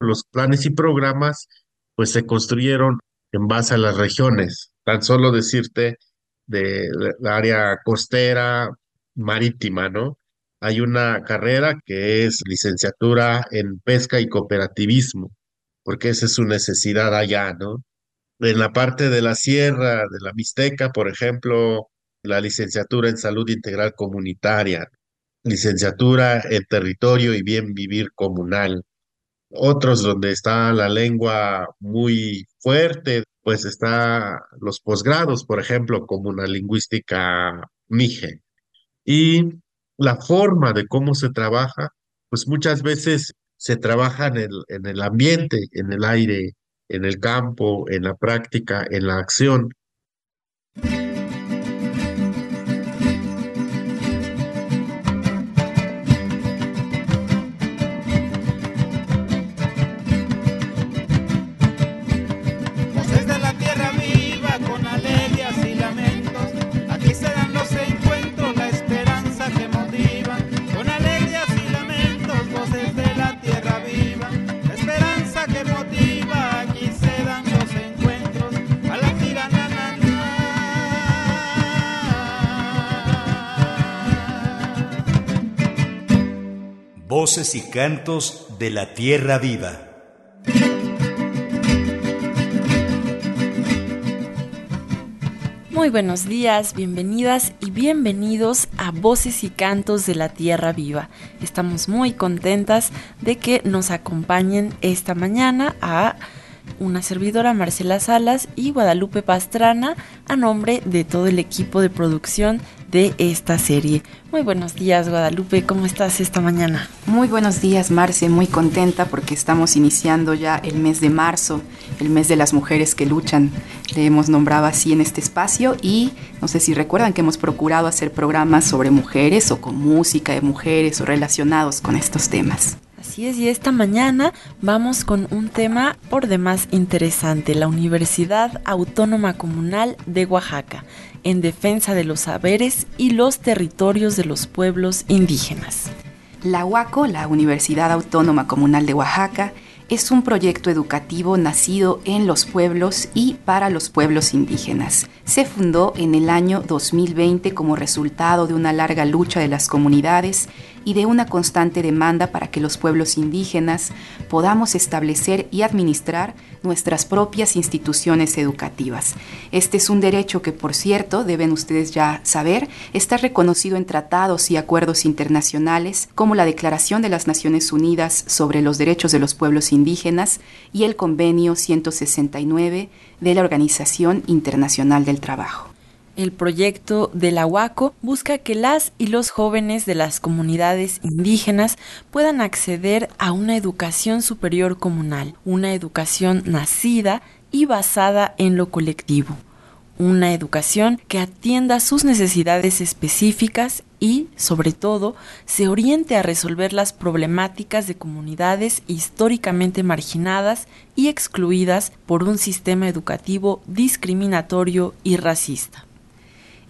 los planes y programas pues se construyeron en base a las regiones. Tan solo decirte de la área costera, marítima, ¿no? Hay una carrera que es licenciatura en pesca y cooperativismo, porque esa es su necesidad allá, ¿no? En la parte de la sierra, de la Mixteca, por ejemplo, la licenciatura en salud integral comunitaria, licenciatura en territorio y bien vivir comunal. Otros donde está la lengua muy fuerte, pues está los posgrados, por ejemplo, como una lingüística MIGE. Y la forma de cómo se trabaja, pues muchas veces se trabaja en el, en el ambiente, en el aire, en el campo, en la práctica, en la acción. Voces y cantos de la tierra viva. Muy buenos días, bienvenidas y bienvenidos a Voces y Cantos de la Tierra Viva. Estamos muy contentas de que nos acompañen esta mañana a una servidora Marcela Salas y Guadalupe Pastrana a nombre de todo el equipo de producción de esta serie. Muy buenos días Guadalupe, ¿cómo estás esta mañana? Muy buenos días Marce, muy contenta porque estamos iniciando ya el mes de marzo, el mes de las mujeres que luchan. Le hemos nombrado así en este espacio y no sé si recuerdan que hemos procurado hacer programas sobre mujeres o con música de mujeres o relacionados con estos temas. Es, y esta mañana vamos con un tema por demás interesante, la Universidad Autónoma Comunal de Oaxaca, en defensa de los saberes y los territorios de los pueblos indígenas. La UACO, la Universidad Autónoma Comunal de Oaxaca, es un proyecto educativo nacido en los pueblos y para los pueblos indígenas. Se fundó en el año 2020 como resultado de una larga lucha de las comunidades y de una constante demanda para que los pueblos indígenas podamos establecer y administrar nuestras propias instituciones educativas. Este es un derecho que, por cierto, deben ustedes ya saber, está reconocido en tratados y acuerdos internacionales como la Declaración de las Naciones Unidas sobre los Derechos de los Pueblos Indígenas y el Convenio 169 de la Organización Internacional del Trabajo. El proyecto de la UACO busca que las y los jóvenes de las comunidades indígenas puedan acceder a una educación superior comunal, una educación nacida y basada en lo colectivo, una educación que atienda sus necesidades específicas y, sobre todo, se oriente a resolver las problemáticas de comunidades históricamente marginadas y excluidas por un sistema educativo discriminatorio y racista.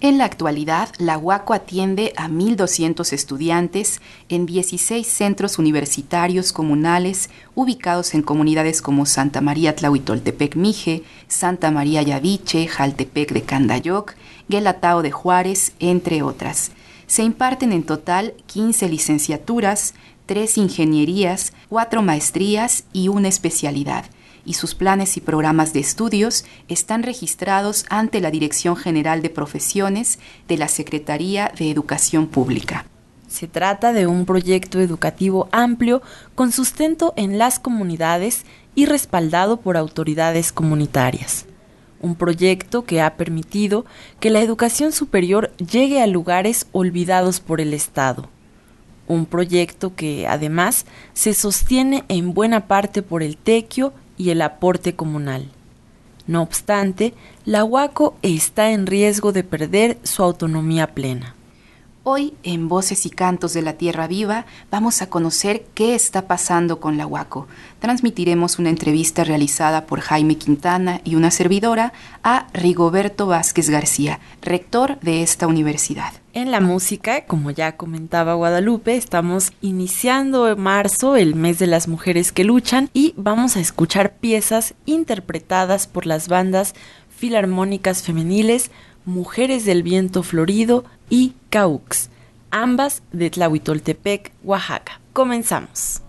En la actualidad, la UACO atiende a 1.200 estudiantes en 16 centros universitarios comunales ubicados en comunidades como Santa María Tlahuitoltepec Mije, Santa María Yaviche, Jaltepec de Candayoc, Guelatao de Juárez, entre otras. Se imparten en total 15 licenciaturas, 3 ingenierías, 4 maestrías y una especialidad y sus planes y programas de estudios están registrados ante la Dirección General de Profesiones de la Secretaría de Educación Pública. Se trata de un proyecto educativo amplio con sustento en las comunidades y respaldado por autoridades comunitarias. Un proyecto que ha permitido que la educación superior llegue a lugares olvidados por el Estado. Un proyecto que, además, se sostiene en buena parte por el tequio y el aporte comunal. No obstante, la Huaco está en riesgo de perder su autonomía plena. Hoy, en Voces y Cantos de la Tierra Viva, vamos a conocer qué está pasando con la Huaco. Transmitiremos una entrevista realizada por Jaime Quintana y una servidora a Rigoberto Vázquez García, rector de esta universidad. En la música, como ya comentaba Guadalupe, estamos iniciando en marzo el mes de las mujeres que luchan y vamos a escuchar piezas interpretadas por las bandas filarmónicas femeniles Mujeres del Viento Florido y Caux, ambas de Tlahuitoltepec, Oaxaca. Comenzamos.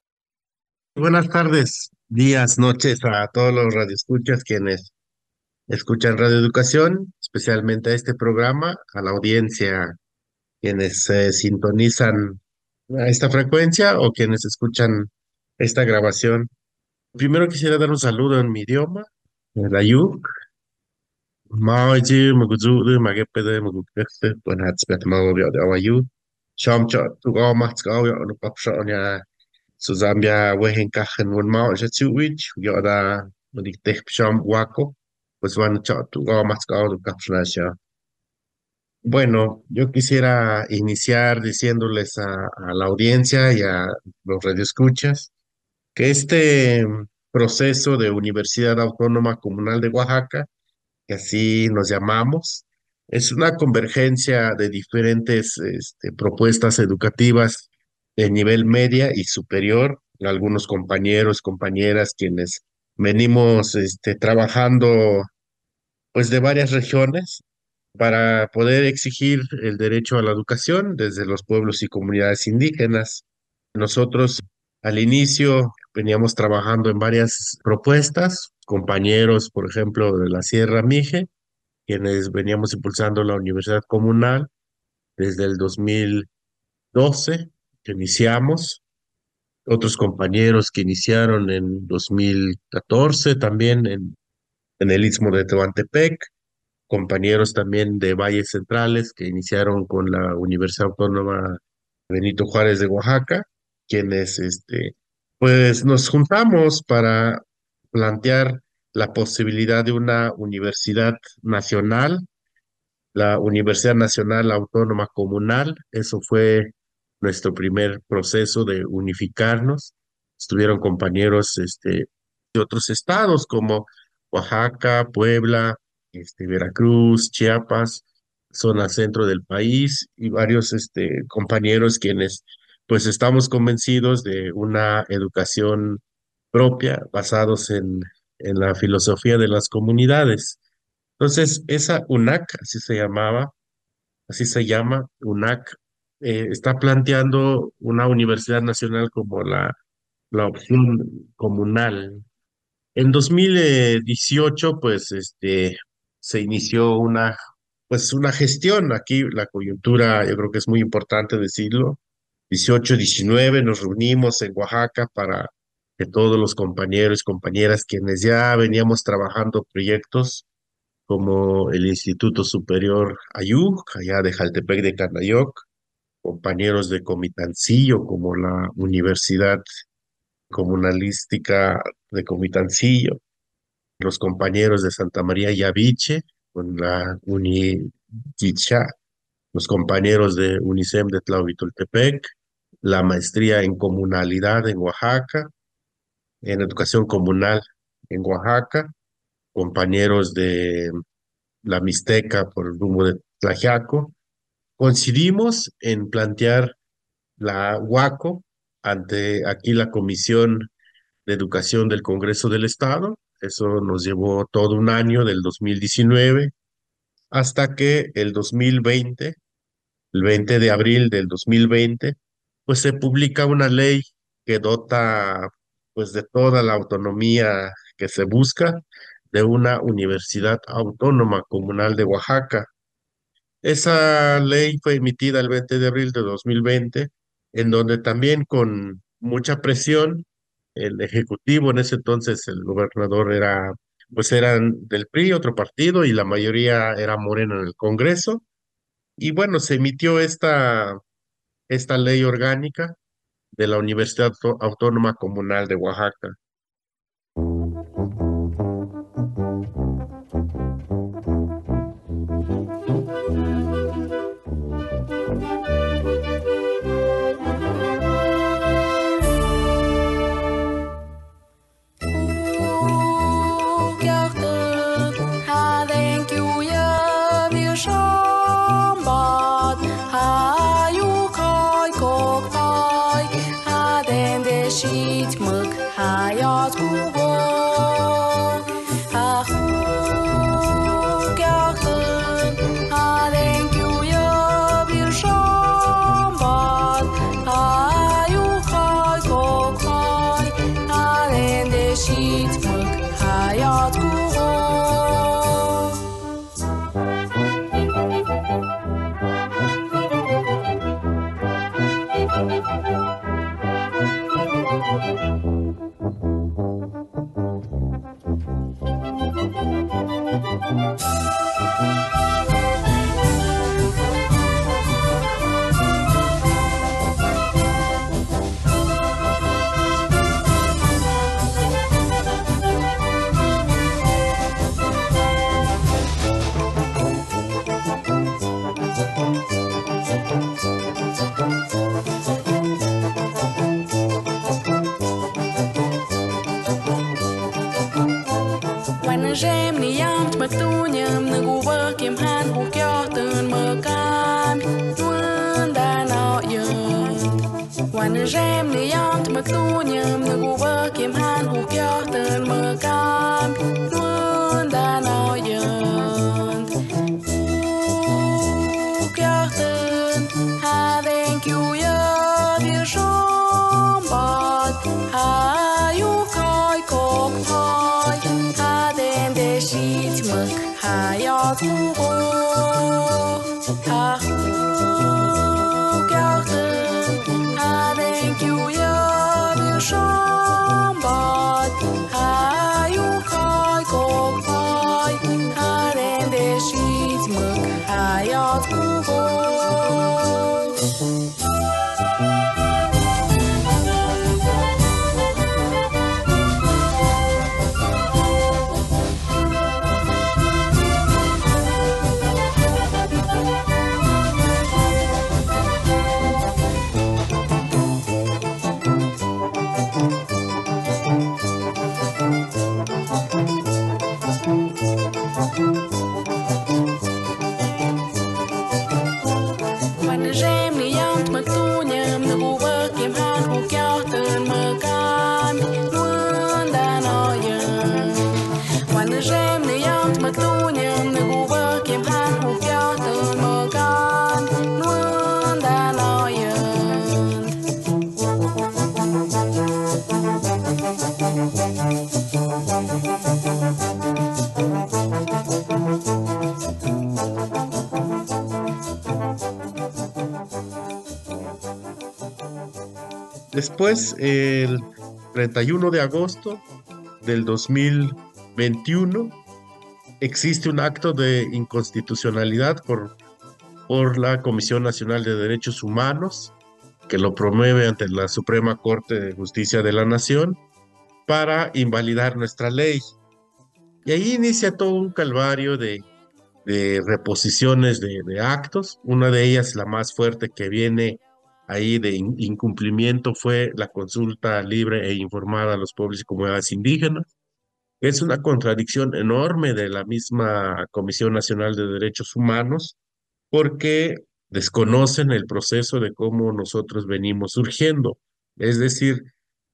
Buenas tardes, días, noches a todos los radioescuchas quienes escuchan Radio Educación, especialmente a este programa, a la audiencia quienes se sintonizan a esta frecuencia o quienes escuchan esta grabación. Primero quisiera dar un saludo en mi idioma, el Ayuk, Bueno, yo quisiera iniciar diciéndoles a, a la audiencia y a los radioescuchas que este proceso de Universidad Autónoma Comunal de Oaxaca así nos llamamos. Es una convergencia de diferentes este, propuestas educativas de nivel media y superior, algunos compañeros, compañeras, quienes venimos este, trabajando pues de varias regiones para poder exigir el derecho a la educación desde los pueblos y comunidades indígenas. Nosotros al inicio veníamos trabajando en varias propuestas, compañeros, por ejemplo, de la Sierra Mije, quienes veníamos impulsando la Universidad Comunal desde el 2012, que iniciamos, otros compañeros que iniciaron en 2014 también en, en el Istmo de Tehuantepec, compañeros también de Valles Centrales que iniciaron con la Universidad Autónoma Benito Juárez de Oaxaca, quienes este, pues nos juntamos para plantear la posibilidad de una universidad nacional, la Universidad Nacional Autónoma Comunal. Eso fue nuestro primer proceso de unificarnos. Estuvieron compañeros este, de otros estados como Oaxaca, Puebla, este, Veracruz, Chiapas, zona centro del país y varios este, compañeros quienes pues estamos convencidos de una educación propia basados en, en la filosofía de las comunidades. Entonces, esa UNAC, así se llamaba, así se llama, UNAC, eh, está planteando una universidad nacional como la, la opción comunal. En 2018, pues, este, se inició una, pues, una gestión. Aquí la coyuntura, yo creo que es muy importante decirlo. 18, 19 nos reunimos en Oaxaca para que todos los compañeros y compañeras quienes ya veníamos trabajando proyectos como el Instituto Superior Ayuk, allá de Jaltepec de Canayoc, compañeros de Comitancillo, como la Universidad Comunalística de Comitancillo, los compañeros de Santa María Yaviche, con la UNIGICHA, los compañeros de UNICEM de Tlahuitoltepec, la maestría en comunalidad en Oaxaca, en educación comunal en Oaxaca, compañeros de la Mixteca por el rumbo de Tlajiaco, coincidimos en plantear la UACO ante aquí la Comisión de Educación del Congreso del Estado. Eso nos llevó todo un año del 2019 hasta que el 2020, el 20 de abril del 2020, pues se publica una ley que dota pues de toda la autonomía que se busca de una universidad autónoma comunal de Oaxaca. Esa ley fue emitida el 20 de abril de 2020, en donde también con mucha presión, el ejecutivo en ese entonces, el gobernador era, pues eran del PRI, otro partido, y la mayoría era morena en el Congreso. Y bueno, se emitió esta, esta ley orgánica de la Universidad Autónoma Comunal de Oaxaca. 알려주고 다 ？Después, el 31 de agosto del 2021, existe un acto de inconstitucionalidad por, por la Comisión Nacional de Derechos Humanos, que lo promueve ante la Suprema Corte de Justicia de la Nación para invalidar nuestra ley. Y ahí inicia todo un calvario de, reposiciones de, de actos, una de ellas la más fuerte que viene ahí de incumplimiento fue la consulta libre e informada a los pueblos y comunidades indígenas. Es una contradicción enorme de la misma Comisión Nacional de Derechos Humanos porque desconocen el proceso de cómo nosotros venimos surgiendo. Es decir,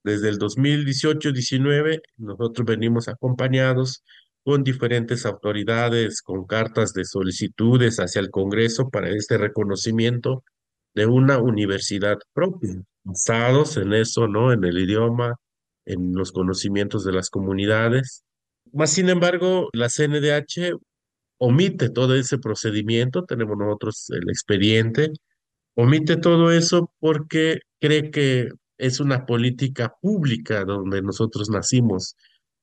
desde el 2018-19 nosotros venimos acompañados con diferentes autoridades, con cartas de solicitudes hacia el Congreso para este reconocimiento de una universidad propia, basados en eso, ¿no? En el idioma, en los conocimientos de las comunidades. Más sin embargo, la CNDH omite todo ese procedimiento, tenemos nosotros el expediente, omite todo eso porque cree que es una política pública donde nosotros nacimos,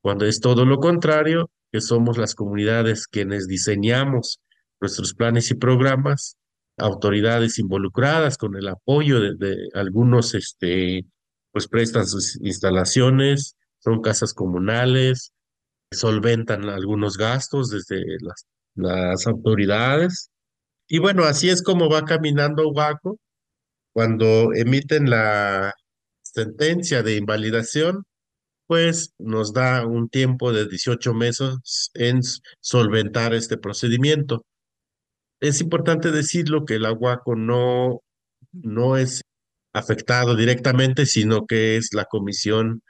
cuando es todo lo contrario, que somos las comunidades quienes diseñamos nuestros planes y programas autoridades involucradas con el apoyo de, algunos, este, pues prestan sus instalaciones, son casas comunales, solventan algunos gastos desde las, las autoridades. Y bueno, así es como va caminando Waco. Cuando emiten la sentencia de invalidación, pues nos da un tiempo de 18 meses en solventar este procedimiento. Es importante decirlo que el aguaco no, no es afectado directamente, sino que es la Comisión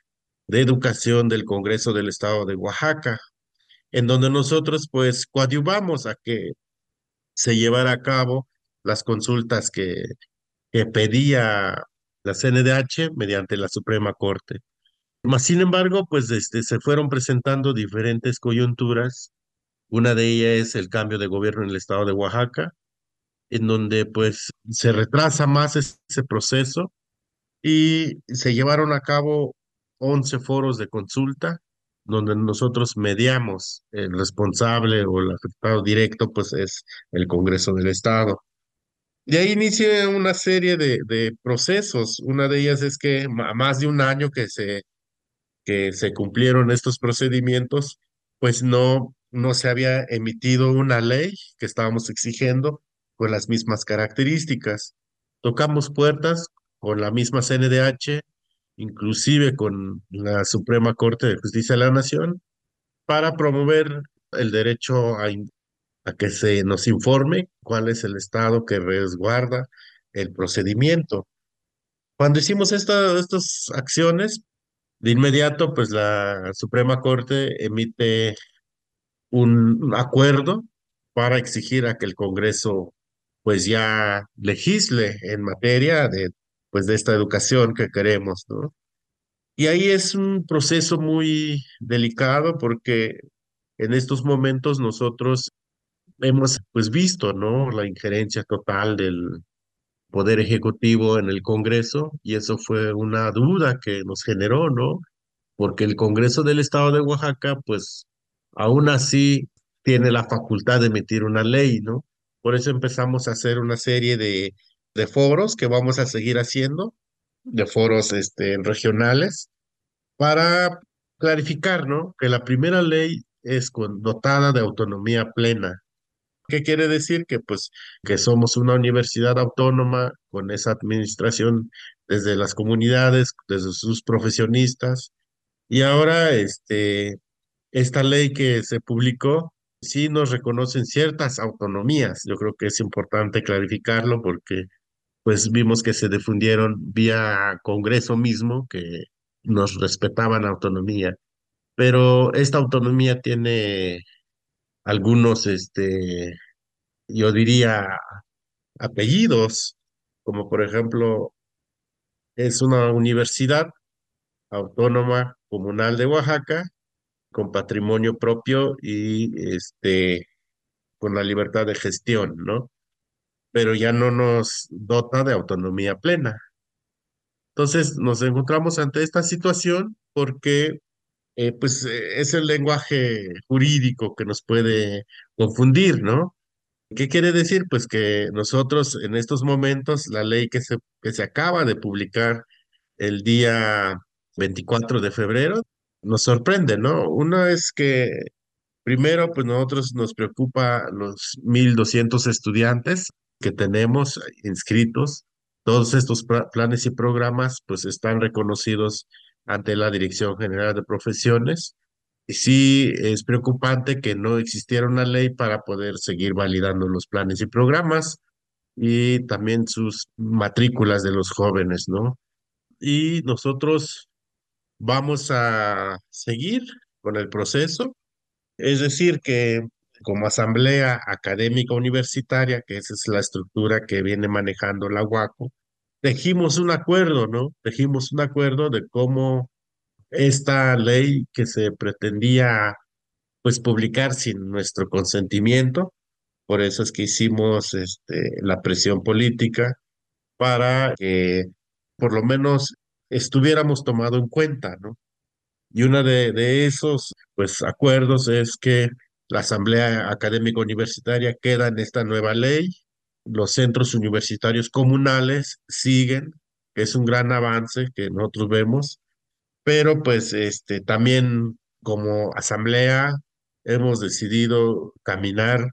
de Educación del Congreso del Estado de Oaxaca, en donde nosotros pues coadyuvamos a que se llevara a cabo las consultas que, que pedía la CNDH mediante la Suprema Corte. Sin embargo, pues este, se fueron presentando diferentes coyunturas una de ellas es el cambio de gobierno en el estado de Oaxaca, en donde pues se retrasa más ese proceso y se llevaron a cabo 11 foros de consulta donde nosotros mediamos el responsable o el afectado directo pues es el Congreso del Estado. De ahí inicia una serie de, de procesos. Una de ellas es que más de un año que se, que se cumplieron estos procedimientos, pues no no se había emitido una ley que estábamos exigiendo con las mismas características. Tocamos puertas con la misma CNDH, inclusive con la Suprema Corte de Justicia de la Nación, para promover el derecho a, que se nos informe cuál es el estado que resguarda el procedimiento. Cuando hicimos esta- estas acciones, de inmediato, pues la Suprema Corte emite un acuerdo para exigir a que el Congreso pues ya legisle en materia de pues de esta educación que queremos, ¿no? Y ahí es un proceso muy delicado porque en estos momentos nosotros hemos pues visto, ¿no? La injerencia total del Poder Ejecutivo en el Congreso y eso fue una duda que nos generó, ¿no? porque el Congreso del Estado de Oaxaca, pues aún así tiene la facultad de emitir una ley, ¿no? Por eso empezamos a hacer una serie de, de foros que vamos a seguir haciendo, de foros este, regionales, para clarificar, ¿no? Que la primera ley es dotada de autonomía plena. ¿Qué quiere decir? Que pues que somos una universidad autónoma con esa administración desde las comunidades, desde sus profesionistas, y ahora, este, esta ley que se publicó, sí nos reconocen ciertas autonomías. Yo creo que es importante clarificarlo porque, pues, vimos que se difundieron vía Congreso mismo que nos respetaban autonomía. Pero esta autonomía tiene algunos, este, yo diría, apellidos, como por ejemplo, es una universidad autónoma comunal de Oaxaca con patrimonio propio y este con la libertad de gestión, ¿no? Pero ya no nos dota de autonomía plena. Entonces nos encontramos ante esta situación porque eh, pues eh, es el lenguaje jurídico que nos puede confundir, ¿no? ¿Qué quiere decir? Pues que nosotros en estos momentos, la ley que se, que se acaba de publicar el día 24 de febrero, nos sorprende, ¿no? Una es que Primero, pues nosotros nos preocupa los 1.200 estudiantes que tenemos inscritos. Todos estos planes y programas pues están reconocidos ante la Dirección General de Profesiones. Y sí es preocupante que no existiera una ley para poder seguir validando los planes y programas y también sus matrículas de los jóvenes, ¿no? Y nosotros vamos a seguir con el proceso es decir, que como asamblea académica universitaria, que esa es la estructura que viene manejando la UACO, tejimos un acuerdo, ¿no? Tejimos un acuerdo de cómo esta ley que se pretendía pues publicar sin nuestro consentimiento, por eso es que hicimos este, la presión política para que por lo menos estuviéramos tomado en cuenta, ¿no? Y uno de, esos pues, acuerdos es que la Asamblea Académica Universitaria queda en esta nueva ley, los centros universitarios comunales siguen, es un gran avance que nosotros vemos, pero pues este, también como asamblea hemos decidido caminar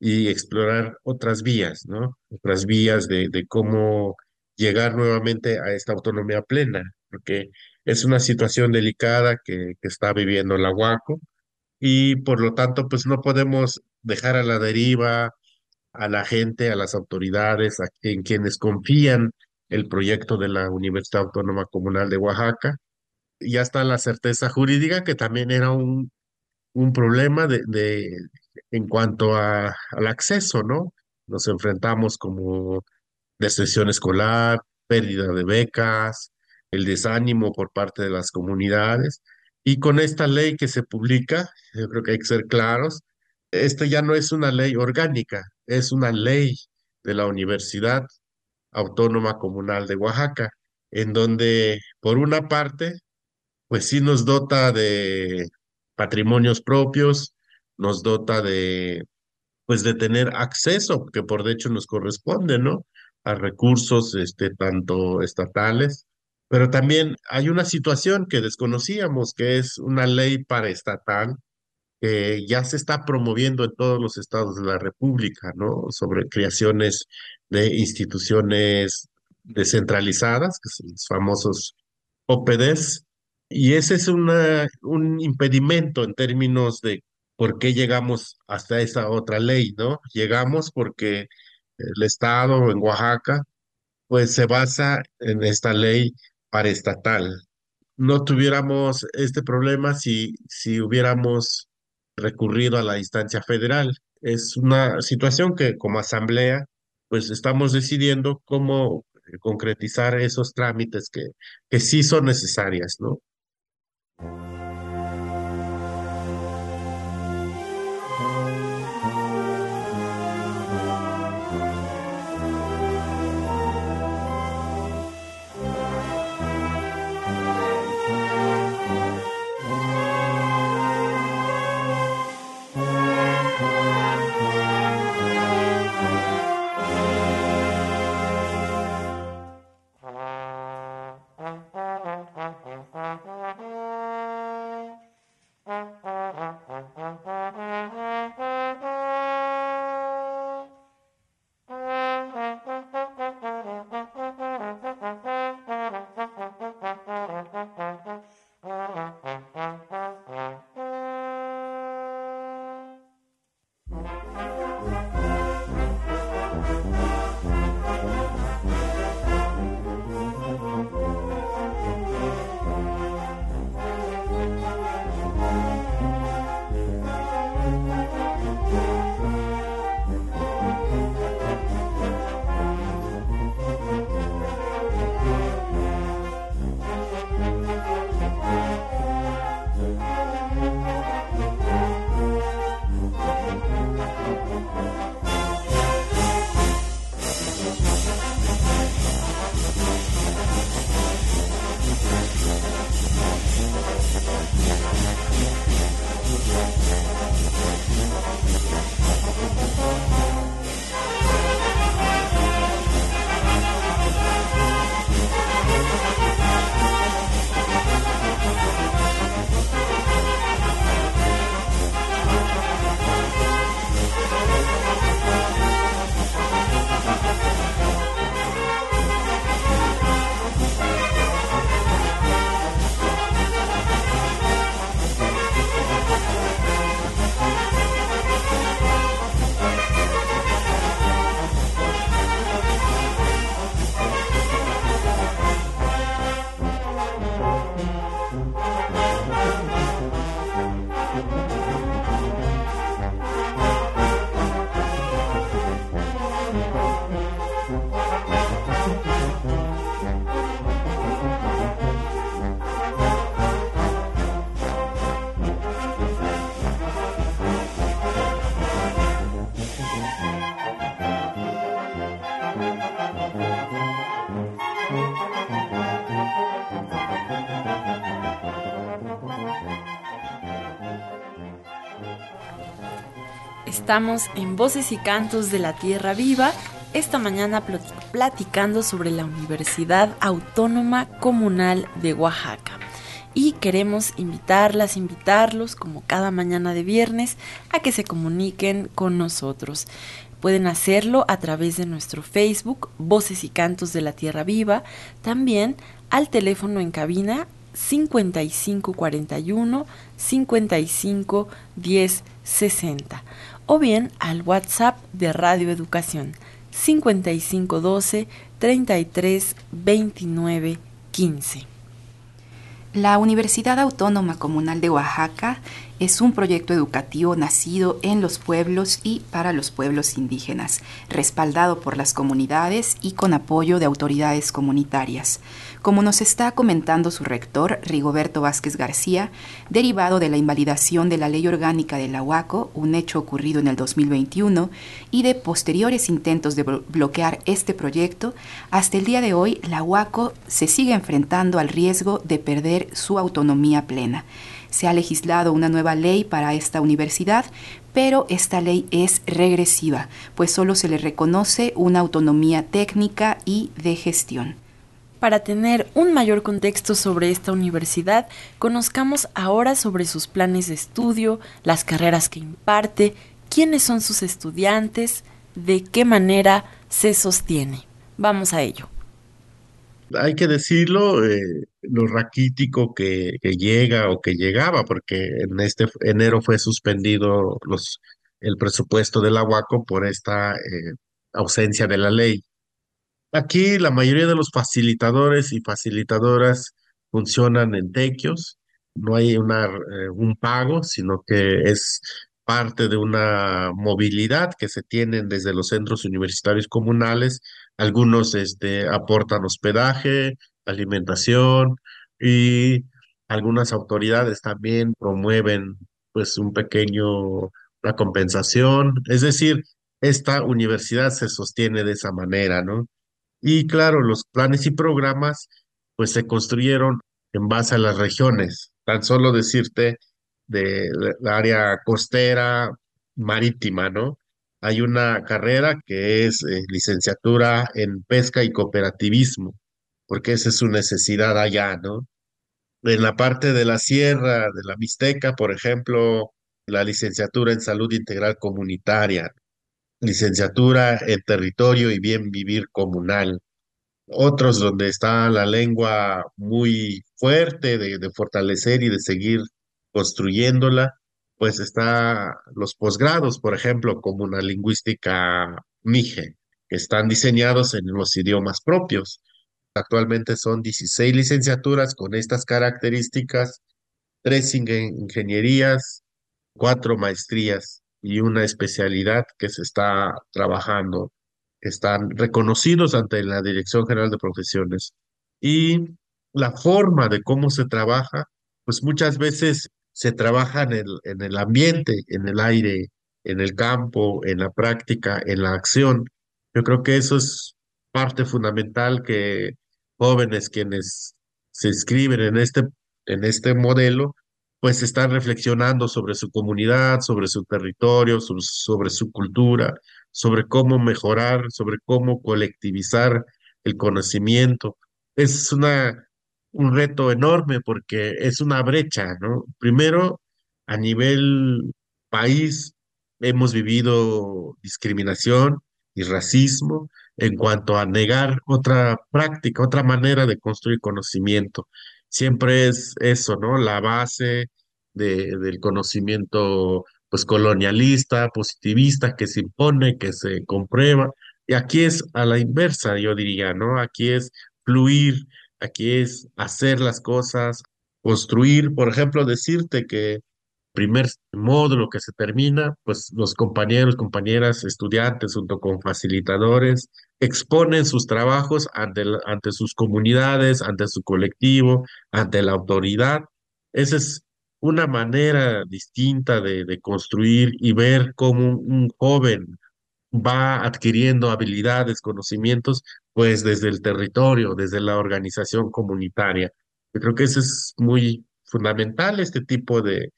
y explorar otras vías, ¿no? Otras vías de cómo llegar nuevamente a esta autonomía plena, porque es una situación delicada que, está viviendo la UACO y por lo tanto, pues no podemos dejar a la deriva a la gente, a las autoridades, en quienes confían el proyecto de la Universidad Autónoma Comunal de Oaxaca. Ya está la certeza jurídica, que también era un, un problema de, de, en cuanto a, al acceso, ¿no? Nos enfrentamos como deserción escolar, pérdida de becas, el desánimo por parte de las comunidades. Y con esta ley que se publica, yo creo que hay que ser claros, esta ya no es una ley orgánica, es una ley de la Universidad Autónoma Comunal de Oaxaca, en donde, por una parte, pues sí nos dota de patrimonios propios, nos dota de, pues de tener acceso, que por de hecho nos corresponde, ¿no? A recursos, este, tanto estatales, pero también hay una situación que desconocíamos, que es una ley paraestatal que ya se está promoviendo en todos los estados de la República, ¿no? Sobre creaciones de instituciones descentralizadas, que son los famosos OPDs, Y ese es una, un impedimento en términos de por qué llegamos hasta esa otra ley, ¿no? Llegamos porque el Estado en Oaxaca, pues se basa en esta ley paraestatal. No tuviéramos este problema si, si hubiéramos recurrido a la instancia federal. Es una situación que como asamblea, pues estamos decidiendo cómo eh, concretizar esos trámites que, que sí son necesarias, ¿no? Estamos en Voces y Cantos de la Tierra Viva, esta mañana platicando sobre la Universidad Autónoma Comunal de Oaxaca. Y queremos invitarlas, invitarlos, como cada mañana de viernes, a que se comuniquen con nosotros. Pueden hacerlo a través de nuestro Facebook, Voces y Cantos de la Tierra Viva, también al teléfono en cabina 5541 55 10 60 o bien al WhatsApp de Radio Educación 5512 33 29 15. La Universidad Autónoma Comunal de Oaxaca es un proyecto educativo nacido en los pueblos y para los pueblos indígenas, respaldado por las comunidades y con apoyo de autoridades comunitarias como nos está comentando su rector, Rigoberto Vázquez García, derivado de la invalidación de la ley orgánica de la UACO, un hecho ocurrido en el 2021, y de posteriores intentos de bloquear este proyecto, hasta el día de hoy la UACO se sigue enfrentando al riesgo de perder su autonomía plena. Se ha legislado una nueva ley para esta universidad, pero esta ley es regresiva, pues solo se le reconoce una autonomía técnica y de gestión. Para tener un mayor contexto sobre esta universidad, conozcamos ahora sobre sus planes de estudio, las carreras que imparte, quiénes son sus estudiantes, de qué manera se sostiene. Vamos a ello. Hay que decirlo, eh, lo raquítico que, llega o que llegaba, porque en este enero fue suspendido los, el presupuesto del Aguaco por esta eh, ausencia de la ley. Aquí la mayoría de los facilitadores y facilitadoras funcionan en tequios, no hay una, eh, un pago, sino que es parte de una movilidad que se tienen desde los centros universitarios comunales. Algunos este, aportan hospedaje, alimentación y algunas autoridades también promueven pues un pequeño, una compensación. Es decir, esta universidad se sostiene de esa manera, ¿no? Y claro, los planes y programas pues se construyeron en base a las regiones. Tan solo decirte de la área costera marítima, ¿no? Hay una carrera que es eh, licenciatura en pesca y cooperativismo, porque esa es su necesidad allá, ¿no? En la parte de la sierra, de la Mixteca, por ejemplo, la licenciatura en salud integral comunitaria, licenciatura en territorio y bien vivir comunal otros donde está la lengua muy fuerte de, fortalecer y de seguir construyéndola, pues está los posgrados, por ejemplo, como una lingüística MIGE, que están diseñados en los idiomas propios. Actualmente son 16 licenciaturas con estas características, tres ingen- ingenierías, cuatro maestrías y una especialidad que se está trabajando están reconocidos ante la Dirección General de Profesiones. Y la forma de cómo se trabaja, pues muchas veces se trabaja en el, en el ambiente, en el aire, en el campo, en la práctica, en la acción. Yo creo que eso es parte fundamental que jóvenes quienes se inscriben en este, en este modelo, pues están reflexionando sobre su comunidad, sobre su territorio, sobre, su cultura sobre cómo mejorar, sobre cómo colectivizar el conocimiento. Es una, un reto enorme porque es una brecha, ¿no? Primero, a nivel país, hemos vivido discriminación y racismo en cuanto a negar otra práctica, otra manera de construir conocimiento. Siempre es eso, ¿no? La base de, del conocimiento pues colonialista, positivista, que se impone, que se comprueba. Y aquí es a la inversa, yo diría, ¿no? Aquí es fluir, aquí es hacer las cosas, construir, por ejemplo, decirte que primer módulo que se termina, pues los compañeros, compañeras, estudiantes, junto con facilitadores, exponen sus trabajos ante, ante sus comunidades, ante su colectivo, ante la autoridad. Esa es una manera distinta de, de construir y ver cómo un joven va adquiriendo habilidades, conocimientos, pues desde el territorio, desde la organización comunitaria. Yo creo que eso es muy fundamental, este tipo de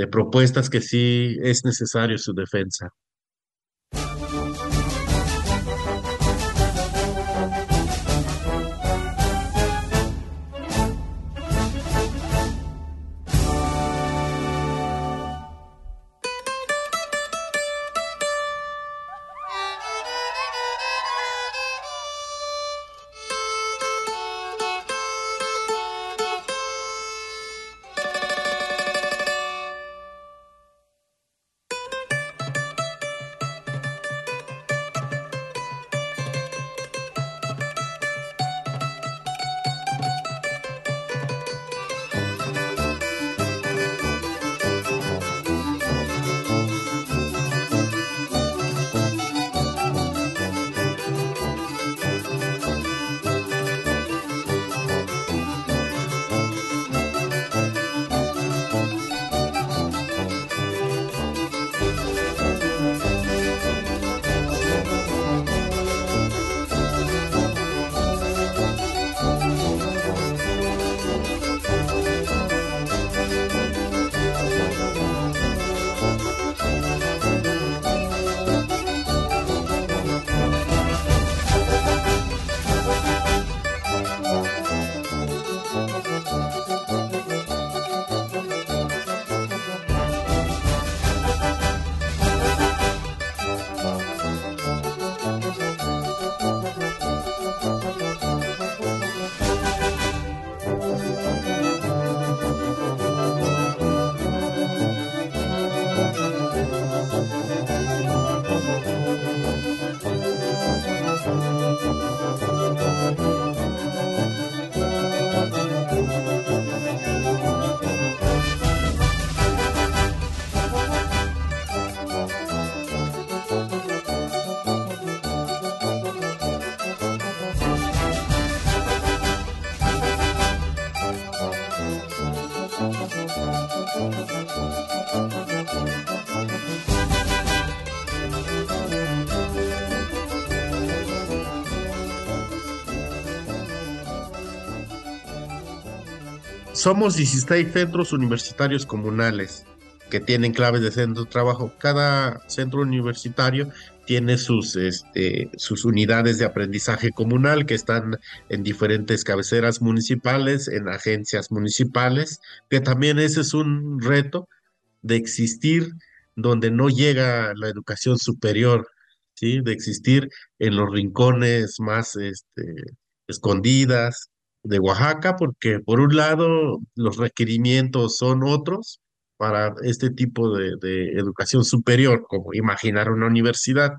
de propuestas que sí es necesario su defensa. Somos 16 centros universitarios comunales que tienen claves de centro de trabajo. Cada centro universitario tiene sus, este, sus unidades de aprendizaje comunal que están en diferentes cabeceras municipales, en agencias municipales, que también ese es un reto de existir donde no llega la educación superior, ¿sí? De existir en los rincones más este, escondidas, de Oaxaca, porque por un lado los requerimientos son otros para este tipo de, de educación superior, como imaginar una universidad.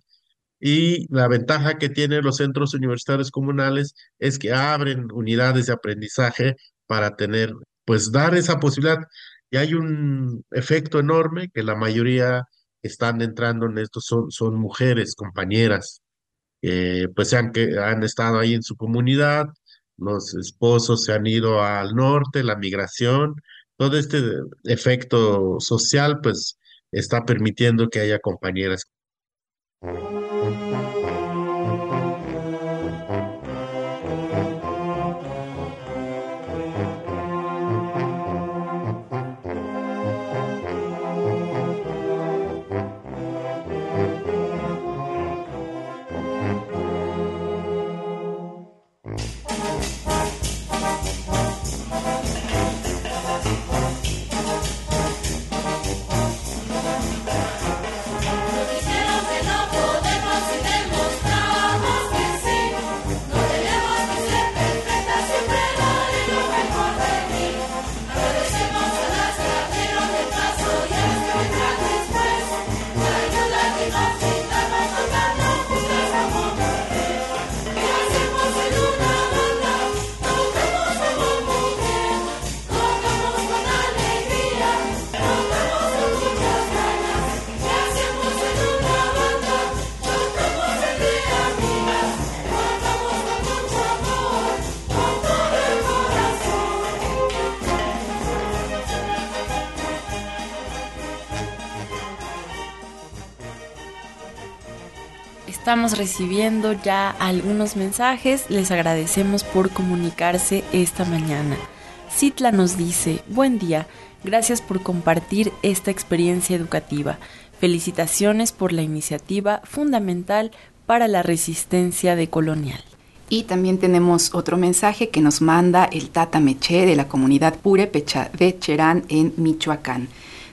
Y la ventaja que tienen los centros universitarios comunales es que abren unidades de aprendizaje para tener, pues dar esa posibilidad. Y hay un efecto enorme que la mayoría están entrando en esto son, son mujeres, compañeras, eh, pues se han, que, han estado ahí en su comunidad, los esposos se han ido al norte, la migración, todo este efecto social pues está permitiendo que haya compañeras. Estamos recibiendo ya algunos mensajes, les agradecemos por comunicarse esta mañana. Citla nos dice, buen día, gracias por compartir esta experiencia educativa. Felicitaciones por la iniciativa fundamental para la resistencia decolonial. Y también tenemos otro mensaje que nos manda el Tata Meche de la comunidad Purepecha de Cherán en Michoacán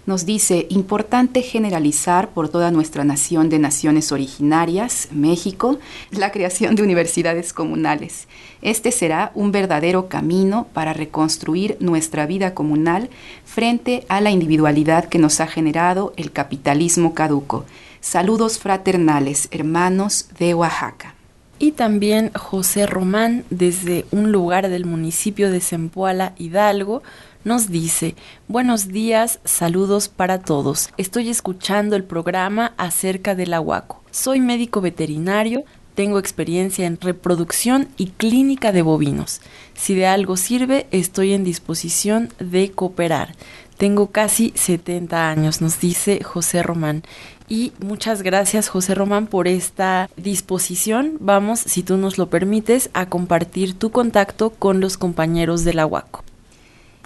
nos dice, importante generalizar por toda nuestra nación de naciones originarias, México, la creación de universidades comunales. Este será un verdadero camino para reconstruir nuestra vida comunal frente a la individualidad que nos ha generado el capitalismo caduco. Saludos fraternales, hermanos de Oaxaca. Y también José Román, desde un lugar del municipio de Zempoala, Hidalgo, nos dice, buenos días, saludos para todos. Estoy escuchando el programa acerca del aguaco. Soy médico veterinario, tengo experiencia en reproducción y clínica de bovinos. Si de algo sirve, estoy en disposición de cooperar. Tengo casi 70 años, nos dice José Román. Y muchas gracias José Román por esta disposición. Vamos, si tú nos lo permites, a compartir tu contacto con los compañeros del Aguaco.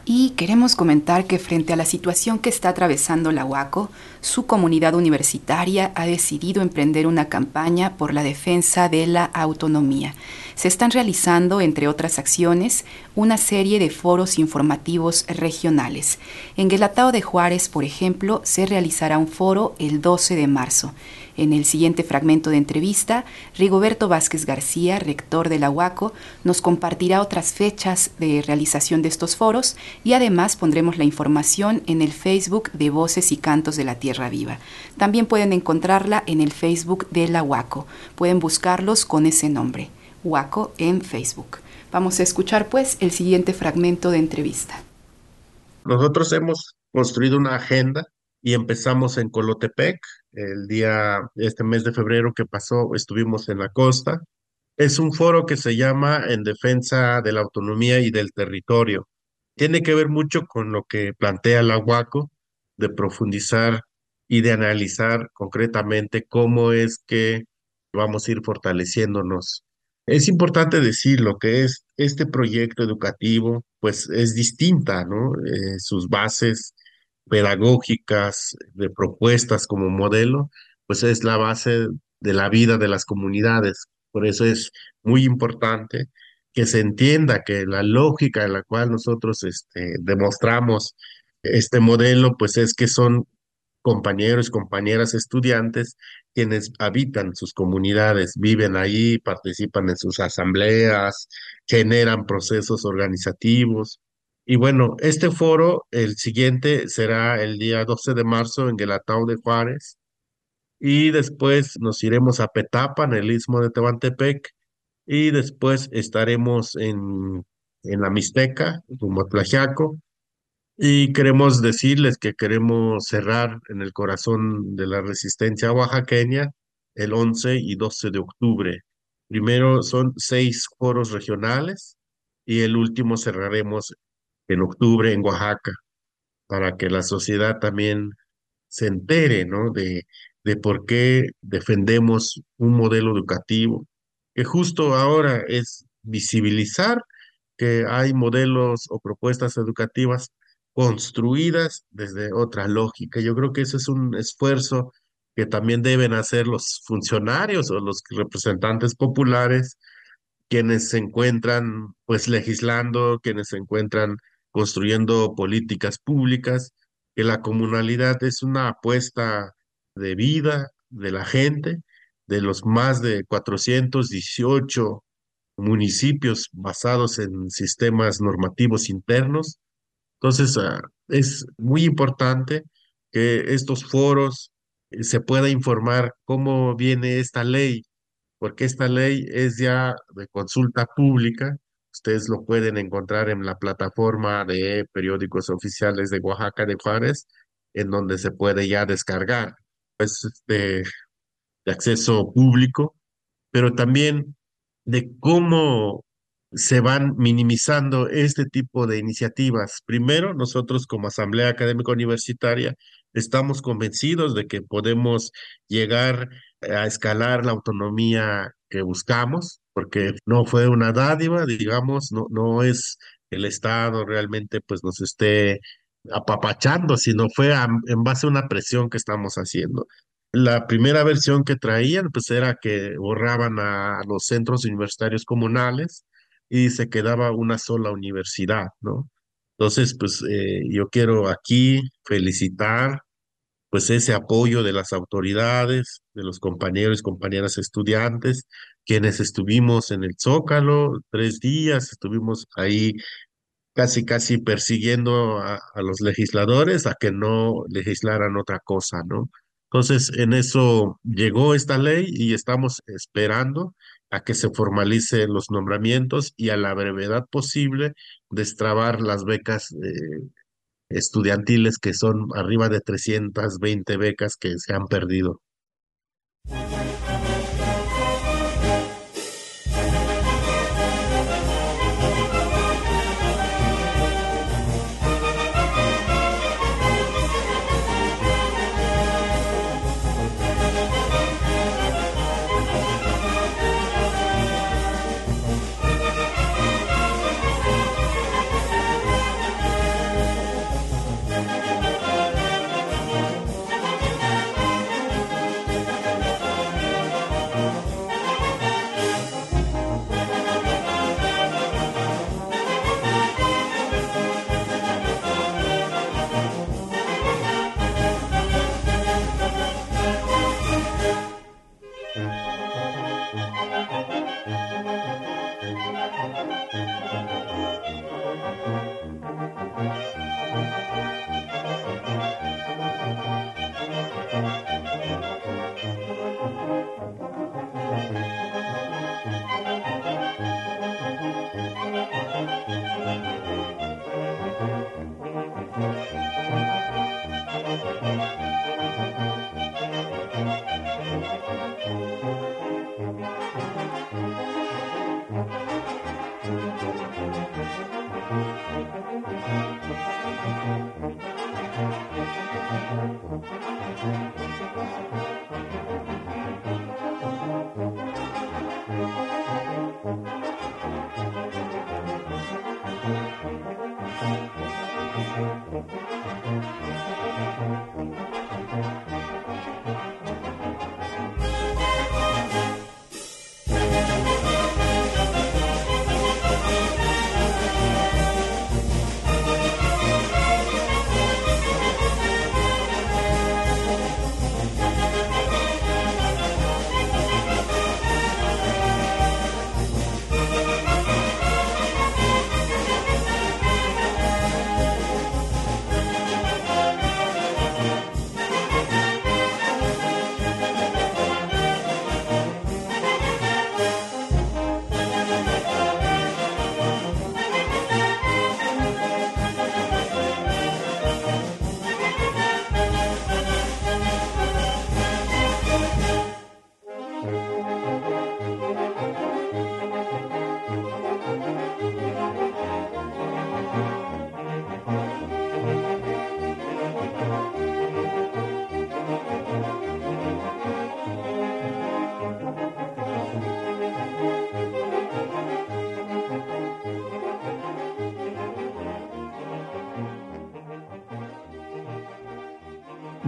Y queremos comentar que frente a la situación que está atravesando la UACO, su comunidad universitaria ha decidido emprender una campaña por la defensa de la autonomía. Se están realizando, entre otras acciones, una serie de foros informativos regionales. En Guelatao de Juárez, por ejemplo, se realizará un foro el 12 de marzo. En el siguiente fragmento de entrevista, Rigoberto Vázquez García, rector de la UACO, nos compartirá otras fechas de realización de estos foros y además pondremos la información en el Facebook de Voces y Cantos de la Tierra Viva. También pueden encontrarla en el Facebook de la UACO. Pueden buscarlos con ese nombre, UACO en Facebook. Vamos a escuchar pues el siguiente fragmento de entrevista. Nosotros hemos construido una agenda y empezamos en Colotepec, el día, este mes de febrero que pasó, estuvimos en la costa. Es un foro que se llama En Defensa de la Autonomía y del Territorio. tiene que ver mucho con lo que plantea la UACO, de profundizar y de analizar concretamente cómo es que vamos a ir fortaleciéndonos. Es importante decir lo que es este proyecto educativo, pues es distinta, ¿no? Eh, sus bases pedagógicas, de propuestas como modelo, pues es la base de la vida de las comunidades. Por eso es muy importante que se entienda que la lógica en la cual nosotros este, demostramos este modelo, pues es que son compañeros, compañeras, estudiantes quienes habitan sus comunidades, viven ahí, participan en sus asambleas, generan procesos organizativos. Y bueno, este foro, el siguiente será el día 12 de marzo en Guelatao de Juárez. Y después nos iremos a Petapa, en el istmo de Tehuantepec, y después estaremos en, en la Mixteca, rumbo a Tlaxiaco, y queremos decirles que queremos cerrar en el corazón de la resistencia oaxaqueña el 11 y 12 de octubre. Primero son seis foros regionales y el último cerraremos en octubre en Oaxaca, para que la sociedad también se entere, ¿no? De, de por qué defendemos un modelo educativo, que justo ahora es visibilizar que hay modelos o propuestas educativas construidas desde otra lógica. Yo creo que eso es un esfuerzo que también deben hacer los funcionarios o los representantes populares, quienes se encuentran pues legislando, quienes se encuentran construyendo políticas públicas, que la comunalidad es una apuesta de vida de la gente, de los más de 418 municipios basados en sistemas normativos internos. Entonces, ah, es muy importante que estos foros eh, se pueda informar cómo viene esta ley, porque esta ley es ya de consulta pública. Ustedes lo pueden encontrar en la plataforma de periódicos oficiales de Oaxaca de Juárez, en donde se puede ya descargar. Es de, de acceso público, pero también de cómo se van minimizando este tipo de iniciativas. Primero, nosotros como Asamblea Académica Universitaria estamos convencidos de que podemos llegar a escalar la autonomía que buscamos, porque no fue una dádiva, digamos, no, no es el Estado realmente pues nos esté apapachando, sino fue a- en base a una presión que estamos haciendo. La primera versión que traían pues era que borraban a los centros universitarios comunales y se quedaba una sola universidad, ¿no? Entonces, pues eh, yo quiero aquí felicitar pues ese apoyo de las autoridades, de los compañeros y compañeras estudiantes, quienes estuvimos en el Zócalo tres días, estuvimos ahí casi, casi persiguiendo a, los legisladores a que no legislaran otra cosa, ¿no? Entonces, en eso llegó esta ley y estamos esperando a que se formalicen los nombramientos y a la brevedad posible destrabar las becas eh, estudiantiles que son arriba de 320 becas que se han perdido.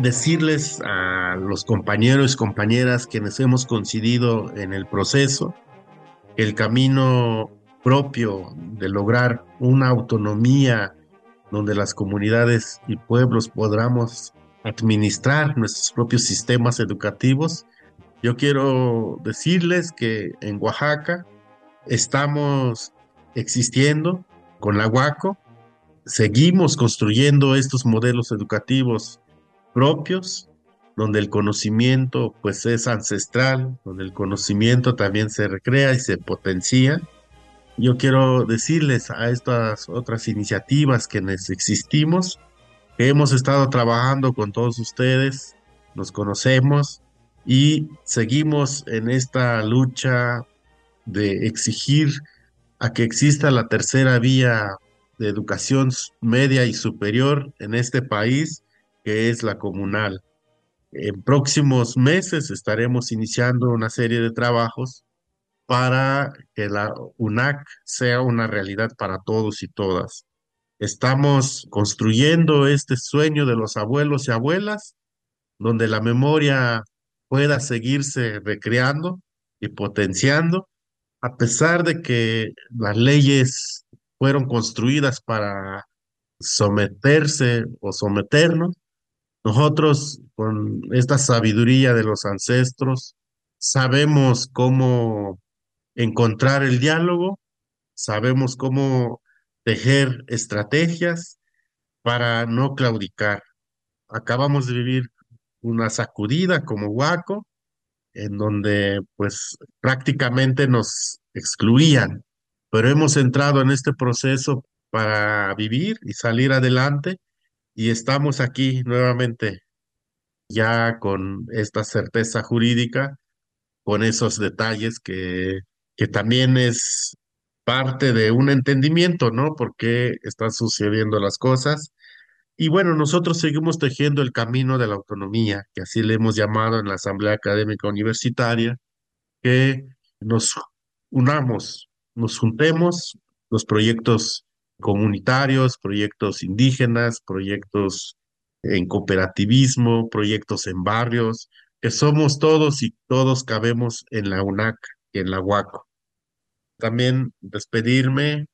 Decirles a los compañeros y compañeras quienes hemos coincidido en el proceso el camino propio de lograr una autonomía donde las comunidades y pueblos podamos administrar nuestros propios sistemas educativos. Yo quiero decirles que en Oaxaca estamos existiendo con la UACO, seguimos construyendo estos modelos educativos propios, donde el conocimiento pues es ancestral, donde el conocimiento también se recrea y se potencia. Yo quiero decirles a estas otras iniciativas que existimos, que hemos estado trabajando con todos ustedes, nos conocemos y seguimos en esta lucha de exigir a que exista la tercera vía de educación media y superior en este país, que es la comunal. En próximos meses estaremos iniciando una serie de trabajos para que la UNAC sea una realidad para todos y todas. Estamos construyendo este sueño de los abuelos y abuelas, donde la memoria pueda seguirse recreando y potenciando a pesar de que las leyes fueron construidas para someterse o someternos, nosotros con esta sabiduría de los ancestros sabemos cómo encontrar el diálogo, sabemos cómo tejer estrategias para no claudicar. Acabamos de vivir una sacudida como Huaco, en donde pues prácticamente nos excluían, pero hemos entrado en este proceso para vivir y salir adelante y estamos aquí nuevamente ya con esta certeza jurídica, con esos detalles que, que también es parte de un entendimiento, ¿no? Por qué están sucediendo las cosas y bueno, nosotros seguimos tejiendo el camino de la autonomía, que así le hemos llamado en la Asamblea Académica Universitaria, que nos unamos, nos juntemos los proyectos comunitarios, proyectos indígenas, proyectos en cooperativismo, proyectos en barrios, que somos todos y todos cabemos en la UNAC y en la UACO. También despedirme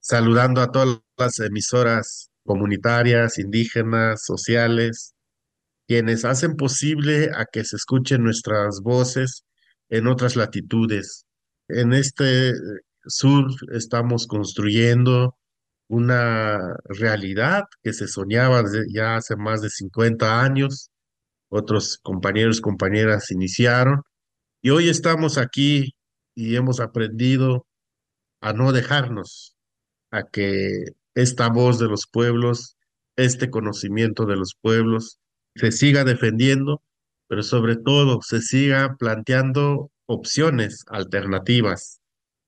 saludando a todas las emisoras comunitarias, indígenas, sociales, quienes hacen posible a que se escuchen nuestras voces en otras latitudes. En este sur estamos construyendo una realidad que se soñaba ya hace más de 50 años. Otros compañeros, compañeras iniciaron y hoy estamos aquí y hemos aprendido a no dejarnos, a que esta voz de los pueblos, este conocimiento de los pueblos, se siga defendiendo, pero sobre todo se siga planteando opciones alternativas.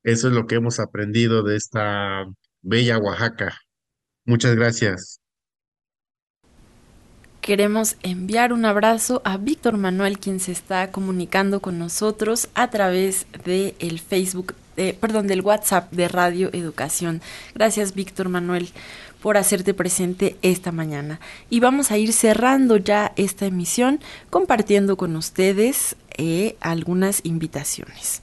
Eso es lo que hemos aprendido de esta bella Oaxaca. Muchas gracias. Queremos enviar un abrazo a Víctor Manuel, quien se está comunicando con nosotros a través del el Facebook perdón, del WhatsApp de Radio Educación. Gracias, Víctor Manuel, por hacerte presente esta mañana. Y vamos a ir cerrando ya esta emisión compartiendo con ustedes eh, algunas invitaciones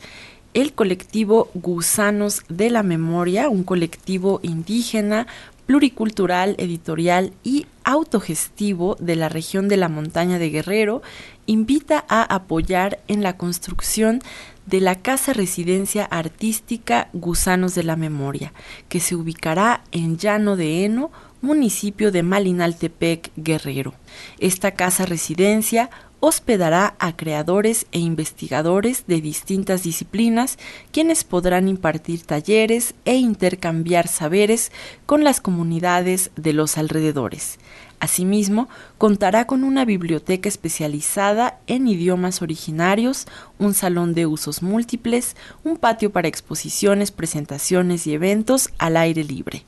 el colectivo Gusanos de la Memoria, un colectivo indígena, pluricultural, editorial y autogestivo de la región de la montaña de Guerrero, invita a apoyar en la construcción de la Casa Residencia Artística Gusanos de la Memoria, que se ubicará en Llano de Eno, municipio de Malinaltepec, Guerrero. Esta casa residencia hospedará a creadores e investigadores de distintas disciplinas, quienes podrán impartir talleres e intercambiar saberes con las comunidades de los alrededores. Asimismo, contará con una biblioteca especializada en idiomas originarios, un salón de usos múltiples, un patio para exposiciones, presentaciones y eventos al aire libre.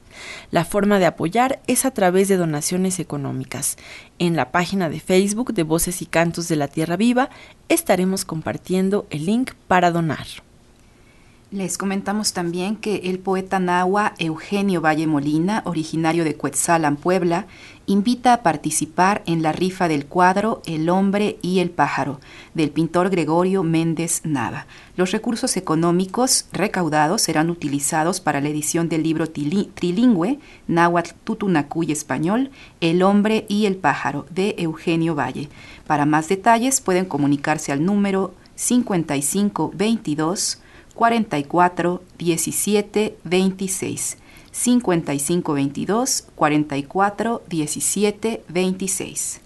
La forma de apoyar es a través de donaciones económicas. En la página de Facebook de Voces y Cantos de la Tierra Viva estaremos compartiendo el link para donar. Les comentamos también que el poeta nahua Eugenio Valle Molina, originario de Cuetzalan, Puebla, invita a participar en la rifa del cuadro El hombre y el pájaro del pintor Gregorio Méndez Nava. Los recursos económicos recaudados serán utilizados para la edición del libro trilingüe Náhuatl Tutunacuy Español El hombre y el pájaro de Eugenio Valle. Para más detalles pueden comunicarse al número 5522 44 17 26 55 22 44 17 26.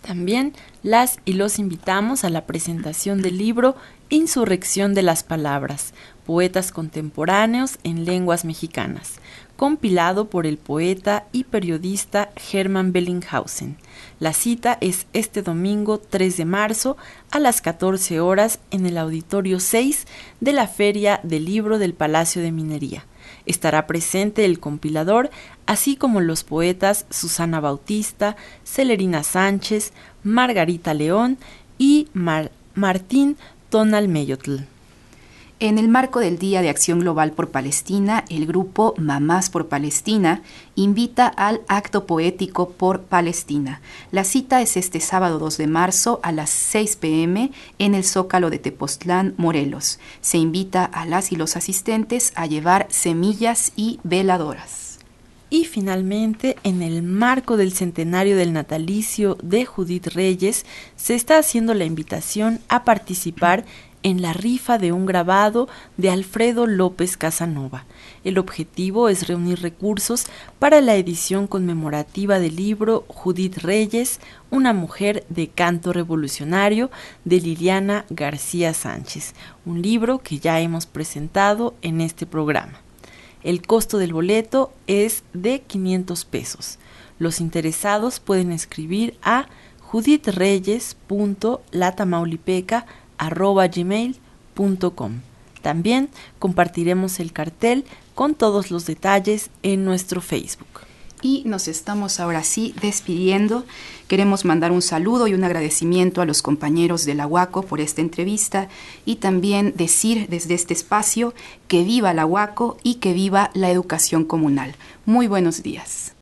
También las y los invitamos a la presentación del libro Insurrección de las Palabras, Poetas Contemporáneos en Lenguas Mexicanas, compilado por el poeta y periodista Hermann Bellinghausen. La cita es este domingo 3 de marzo a las 14 horas en el Auditorio 6 de la Feria del Libro del Palacio de Minería. Estará presente el compilador, así como los poetas Susana Bautista, Celerina Sánchez, Margarita León y Martín Tonalmeyotl. En el marco del Día de Acción Global por Palestina, el grupo Mamás por Palestina invita al acto poético por Palestina. La cita es este sábado 2 de marzo a las 6 pm en el Zócalo de Tepoztlán, Morelos. Se invita a las y los asistentes a llevar semillas y veladoras. Y finalmente, en el marco del centenario del natalicio de Judith Reyes, se está haciendo la invitación a participar la rifa de un grabado de Alfredo López Casanova. El objetivo es reunir recursos para la edición conmemorativa del libro Judith Reyes, una mujer de canto revolucionario, de Liliana García Sánchez, un libro que ya hemos presentado en este programa. El costo del boleto es de 500 pesos. Los interesados pueden escribir a judithreyes.latamaulipeca arroba gmail.com. También compartiremos el cartel con todos los detalles en nuestro Facebook. Y nos estamos ahora sí despidiendo. Queremos mandar un saludo y un agradecimiento a los compañeros de la UACO por esta entrevista y también decir desde este espacio que viva la UACO y que viva la educación comunal. Muy buenos días.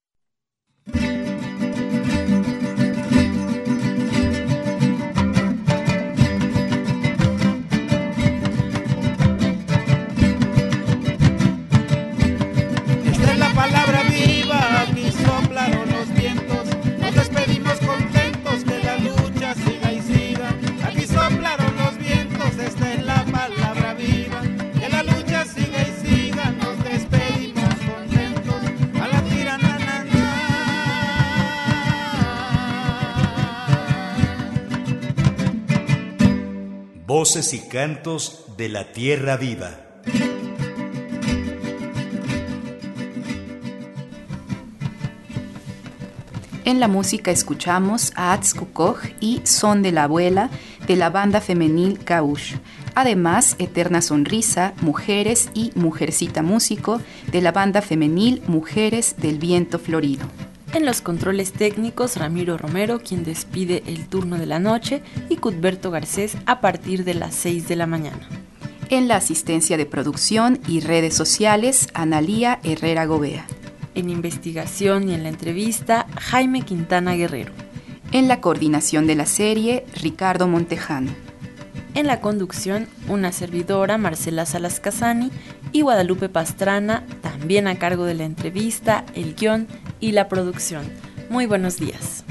Voces y cantos de la tierra viva. En la música escuchamos a Atskukoj y Son de la Abuela de la banda femenil Kaush. Además, Eterna Sonrisa, Mujeres y Mujercita Músico de la banda femenil Mujeres del Viento Florido. En los controles técnicos, Ramiro Romero, quien despide el turno de la noche, y Cudberto Garcés a partir de las 6 de la mañana. En la asistencia de producción y redes sociales, Analía Herrera Gobea. En investigación y en la entrevista, Jaime Quintana Guerrero. En la coordinación de la serie, Ricardo Montejano. En la conducción, una servidora, Marcela Salas Casani, y Guadalupe Pastrana, también a cargo de la entrevista, el guion y la producción. Muy buenos días.